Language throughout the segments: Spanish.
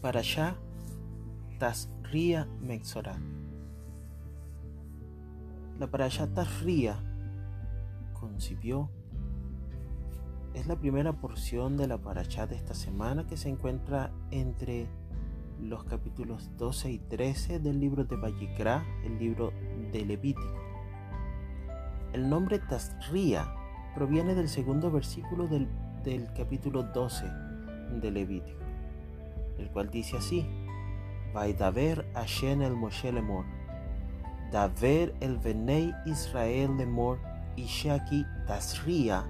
Parashá Tasria Mexorá. La Parashá Tasria concibió es la primera porción de la Parashá de esta semana que se encuentra entre los capítulos 12 y 13 del libro de Vallicrá, el libro de Levítico. El nombre Tasria proviene del segundo versículo del, del capítulo 12 de Levítico el cual dice así, Vaidaver Hashem el Moshe lemor, Daver el Venei Israel lemor, Ishaki Tasria,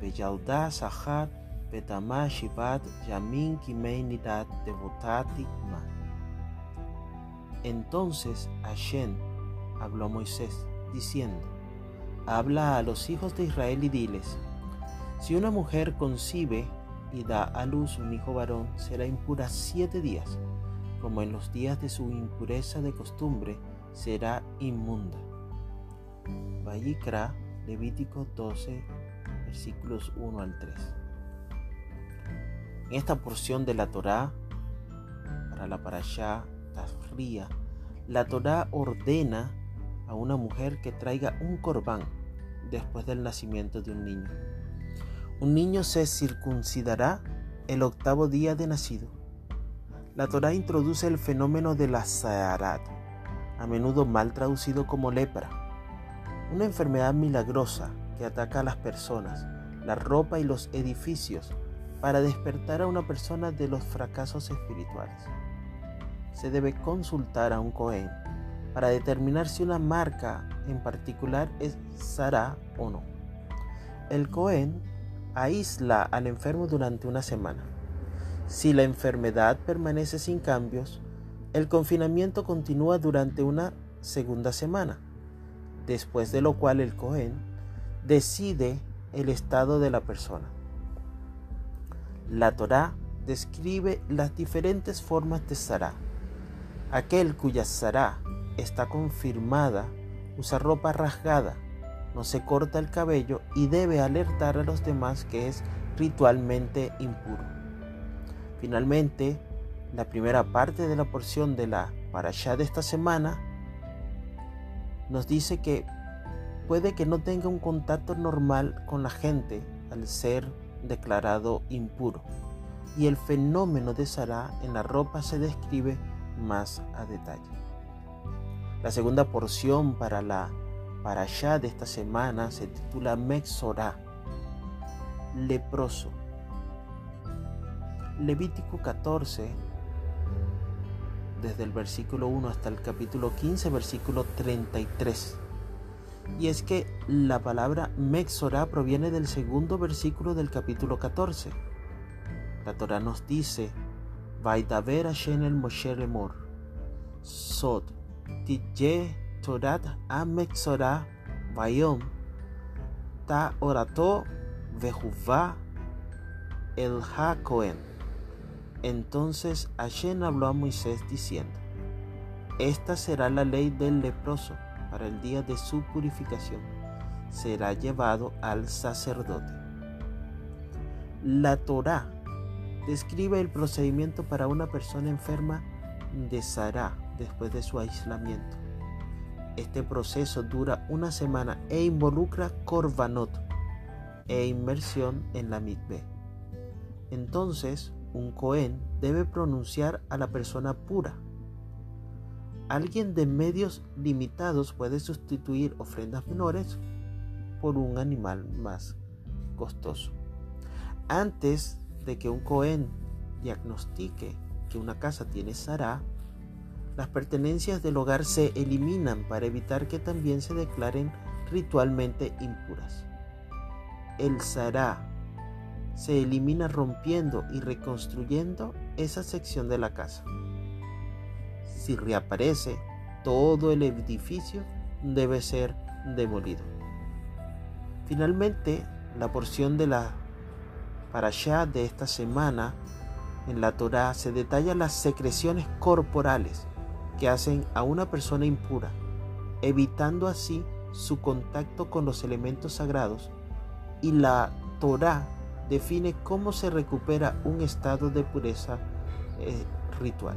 Beyalda Sahar, Betama Shivat, Yamin Kimeinidat, Devotati. Entonces Hashem habló a Moisés, diciendo, Habla a los hijos de Israel y diles, si una mujer concibe y da a luz un hijo varón, será impura siete días, como en los días de su impureza de costumbre, será inmunda. Vallicra, Levítico 12, versículos 1 al 3. En esta porción de la Torá, para la Parashá Tafría, la Torá ordena a una mujer que traiga un corbán después del nacimiento de un niño un niño se circuncidará el octavo día de nacido. La Torá introduce el fenómeno de la Zaharat, a menudo mal traducido como lepra, una enfermedad milagrosa que ataca a las personas, la ropa y los edificios para despertar a una persona de los fracasos espirituales. Se debe consultar a un Cohen para determinar si una marca en particular es Sara o no. El Cohen aísla al enfermo durante una semana. Si la enfermedad permanece sin cambios, el confinamiento continúa durante una segunda semana, después de lo cual el Cohen decide el estado de la persona. La Torá describe las diferentes formas de Sará. Aquel cuya Sará está confirmada usa ropa rasgada no se corta el cabello y debe alertar a los demás que es ritualmente impuro. Finalmente, la primera parte de la porción de la parashá de esta semana nos dice que puede que no tenga un contacto normal con la gente al ser declarado impuro. Y el fenómeno de Sarah en la ropa se describe más a detalle. La segunda porción para la para allá de esta semana se titula Mexorá, leproso. Levítico 14, desde el versículo 1 hasta el capítulo 15, versículo 33. Y es que la palabra Mexorá proviene del segundo versículo del capítulo 14. La Torah nos dice, Vaidaver Hashem el Moshe Lemor, Sod, Tije Torat Bayom Ta Orato Vejuvá El. Entonces Hashem habló a Moisés diciendo, Esta será la ley del leproso para el día de su purificación. Será llevado al sacerdote. La Torá describe el procedimiento para una persona enferma de Sará después de su aislamiento. Este proceso dura una semana e involucra korbanot e inmersión en la mitbe. Entonces, un Cohen debe pronunciar a la persona pura. Alguien de medios limitados puede sustituir ofrendas menores por un animal más costoso. Antes de que un Cohen diagnostique que una casa tiene Sará, las pertenencias del hogar se eliminan para evitar que también se declaren ritualmente impuras. El Sará se elimina rompiendo y reconstruyendo esa sección de la casa. Si reaparece, todo el edificio debe ser demolido. Finalmente, la porción de la parashá de esta semana en la Torá se detalla las secreciones corporales que hacen a una persona impura, evitando así su contacto con los elementos sagrados, y la Torá define cómo se recupera un estado de pureza eh, ritual.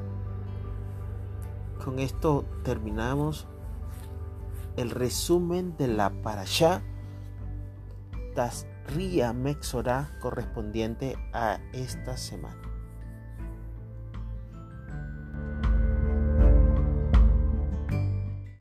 Con esto terminamos el resumen de la parashá Tasria Mexorá correspondiente a esta semana.